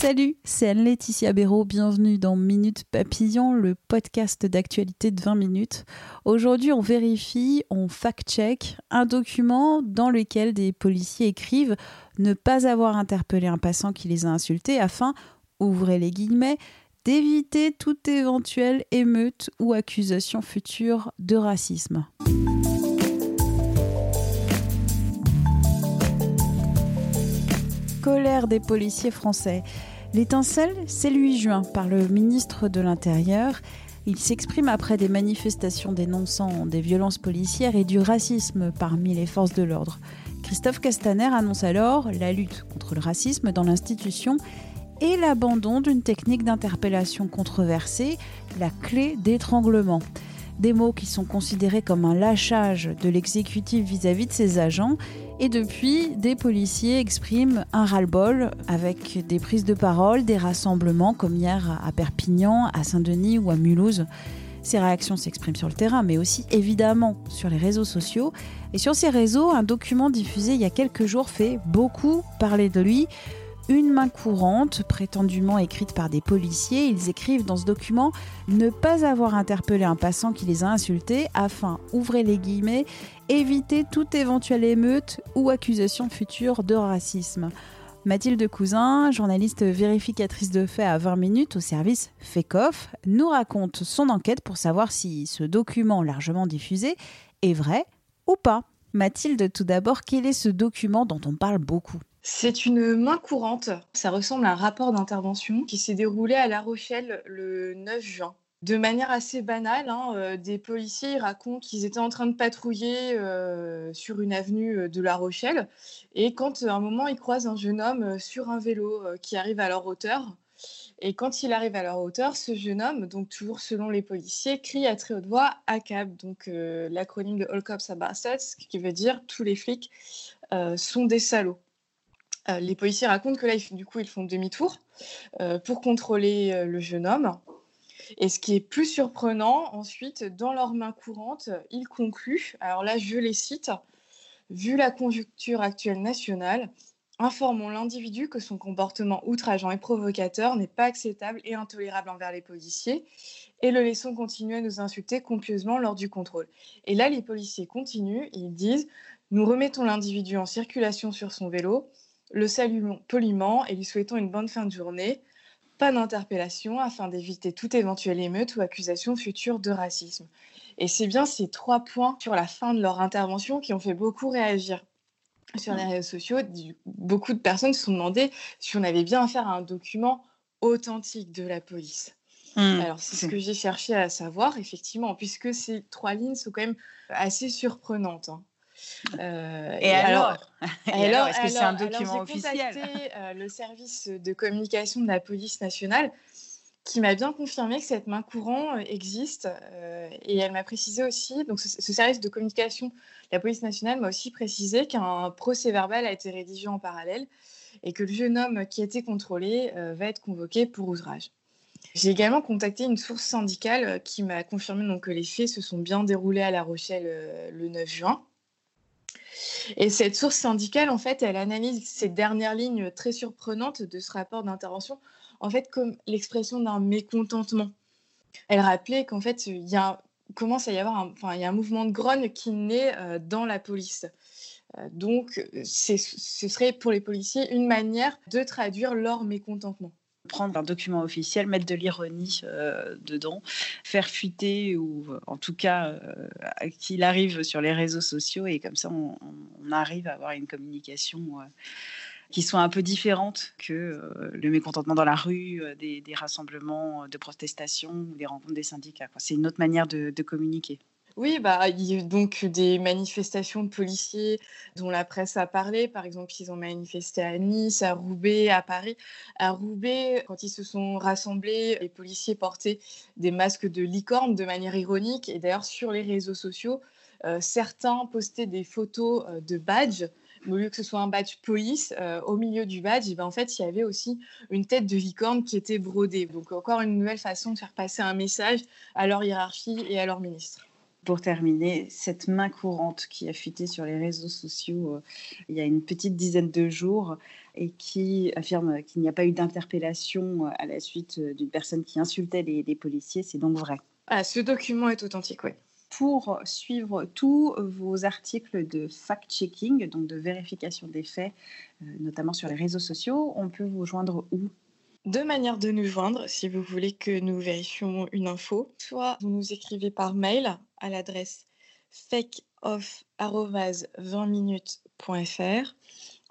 Salut, c'est Anne-Laetitia Béraud. Bienvenue dans Minute Papillon, le podcast d'actualité de 20 minutes. Aujourd'hui, on vérifie, on fact-check un document dans lequel des policiers écrivent ne pas avoir interpellé un passant qui les a insultés afin, ouvrez les guillemets, d'éviter toute éventuelle émeute ou accusation future de racisme. Colère des policiers français. L'étincelle, c'est 8 juin par le ministre de l'Intérieur. Il s'exprime après des manifestations dénonçant des violences policières et du racisme parmi les forces de l'ordre. Christophe Castaner annonce alors la lutte contre le racisme dans l'institution et l'abandon d'une technique d'interpellation controversée, la clé d'étranglement. Des mots qui sont considérés comme un lâchage de l'exécutif vis-à-vis de ses agents. Et depuis, des policiers expriment un ras-le-bol avec des prises de parole, des rassemblements comme hier à Perpignan, à Saint-Denis ou à Mulhouse. Ces réactions s'expriment sur le terrain, mais aussi évidemment sur les réseaux sociaux. Et sur ces réseaux, un document diffusé il y a quelques jours fait beaucoup parler de lui une main courante, prétendument écrite par des policiers. Ils écrivent dans ce document ne pas avoir interpellé un passant qui les a insultés afin, ouvrez les guillemets, éviter toute éventuelle émeute ou accusation future de racisme. Mathilde Cousin, journaliste vérificatrice de faits à 20 minutes au service FECOF, nous raconte son enquête pour savoir si ce document largement diffusé est vrai ou pas. Mathilde, tout d'abord, quel est ce document dont on parle beaucoup? C'est une main courante. Ça ressemble à un rapport d'intervention qui s'est déroulé à La Rochelle le 9 juin. De manière assez banale, hein, euh, des policiers racontent qu'ils étaient en train de patrouiller euh, sur une avenue euh, de La Rochelle et quand à un moment ils croisent un jeune homme sur un vélo qui arrive à leur hauteur. Et quand il arrive à leur hauteur, ce jeune homme, donc toujours selon les policiers, crie à très haute voix ACAB, donc l'acronyme de All Cops Are Bastards, qui veut dire tous les flics sont des salauds. Les policiers racontent que là, du coup, ils font demi-tour pour contrôler le jeune homme. Et ce qui est plus surprenant, ensuite, dans leurs mains courantes, ils concluent, alors là, je les cite, Vu la conjoncture actuelle nationale, informons l'individu que son comportement outrageant et provocateur n'est pas acceptable et intolérable envers les policiers et le laissons continuer à nous insulter copieusement lors du contrôle. Et là, les policiers continuent, ils disent Nous remettons l'individu en circulation sur son vélo, le saluons poliment et lui souhaitons une bonne fin de journée. Pas d'interpellation afin d'éviter toute éventuelle émeute ou accusation future de racisme. Et c'est bien ces trois points sur la fin de leur intervention qui ont fait beaucoup réagir sur les réseaux sociaux. Beaucoup de personnes se sont demandé si on avait bien affaire à un document authentique de la police. Mmh. Alors, c'est ce que j'ai cherché à savoir, effectivement, puisque ces trois lignes sont quand même assez surprenantes. Hein. Euh, et, alors, alors, est-ce que c'est un document officiel J'ai contacté euh, le service de communication de la police nationale qui m'a bien confirmé que cette main courant euh, existe et elle m'a précisé aussi, donc ce, service de communication de la police nationale m'a aussi précisé qu'un procès verbal a été rédigé en parallèle et que le jeune homme qui a été contrôlé va être convoqué pour outrage. J'ai également contacté une source syndicale qui m'a confirmé donc, que les faits se sont bien déroulés à La Rochelle le 9 juin. Et cette source syndicale, en fait, elle analyse ces dernières lignes très surprenantes de ce rapport d'intervention, en fait, comme l'expression d'un mécontentement. Elle rappelait qu'en fait, il y a, commence à y avoir un, enfin, y a un mouvement de grogne qui naît euh, dans la police. Euh, donc, ce serait pour les policiers une manière de traduire leur mécontentement prendre un document officiel, mettre de l'ironie euh, dedans, faire fuiter ou euh, en tout cas euh, qu'il arrive sur les réseaux sociaux et comme ça on, arrive à avoir une communication qui soit un peu différente que le mécontentement dans la rue, des, rassemblements de protestation ou des rencontres des syndicats. C'est une autre manière de communiquer. Oui, bah, il y a donc des manifestations de policiers dont la presse a parlé. Par exemple, ils ont manifesté à Nice, à Roubaix, à Paris. À Roubaix, quand ils se sont rassemblés, les policiers portaient des masques de licorne de manière ironique. Et d'ailleurs, sur les réseaux sociaux, euh, certains postaient des photos euh, de badges au lieu que ce soit un badge police, euh, au milieu du badge, ben, en fait, il y avait aussi une tête de licorne qui était brodée. Donc, encore une nouvelle façon de faire passer un message à leur hiérarchie et à leur ministre. Pour terminer, cette main courante qui a fuité sur les réseaux sociaux euh, il y a une petite dizaine de jours et qui affirme qu'il n'y a pas eu d'interpellation euh, à la suite d'une personne qui insultait les, les policiers, c'est donc vrai. Ah, ce document est authentique, oui. Pour suivre tous vos articles de fact-checking, donc de vérification des faits, euh, notamment sur les réseaux sociaux, on peut vous joindre où? Deux manières de nous joindre si vous voulez que nous vérifions une info. Soit vous nous écrivez par mail à l'adresse fakeoff.20minutes.fr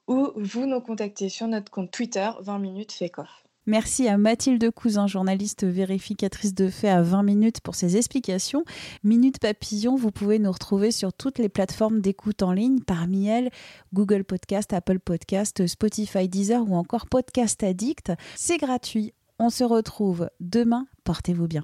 ou vous nous contactez sur notre compte Twitter 20 minutes fakeoff. Merci à Mathilde Cousin, journaliste vérificatrice de faits à 20 minutes pour ses explications. Minute Papillon, vous pouvez nous retrouver sur toutes les plateformes d'écoute en ligne, parmi elles Google Podcast, Apple Podcast, Spotify, Deezer ou encore Podcast Addict. C'est gratuit. On se retrouve demain. Portez-vous bien.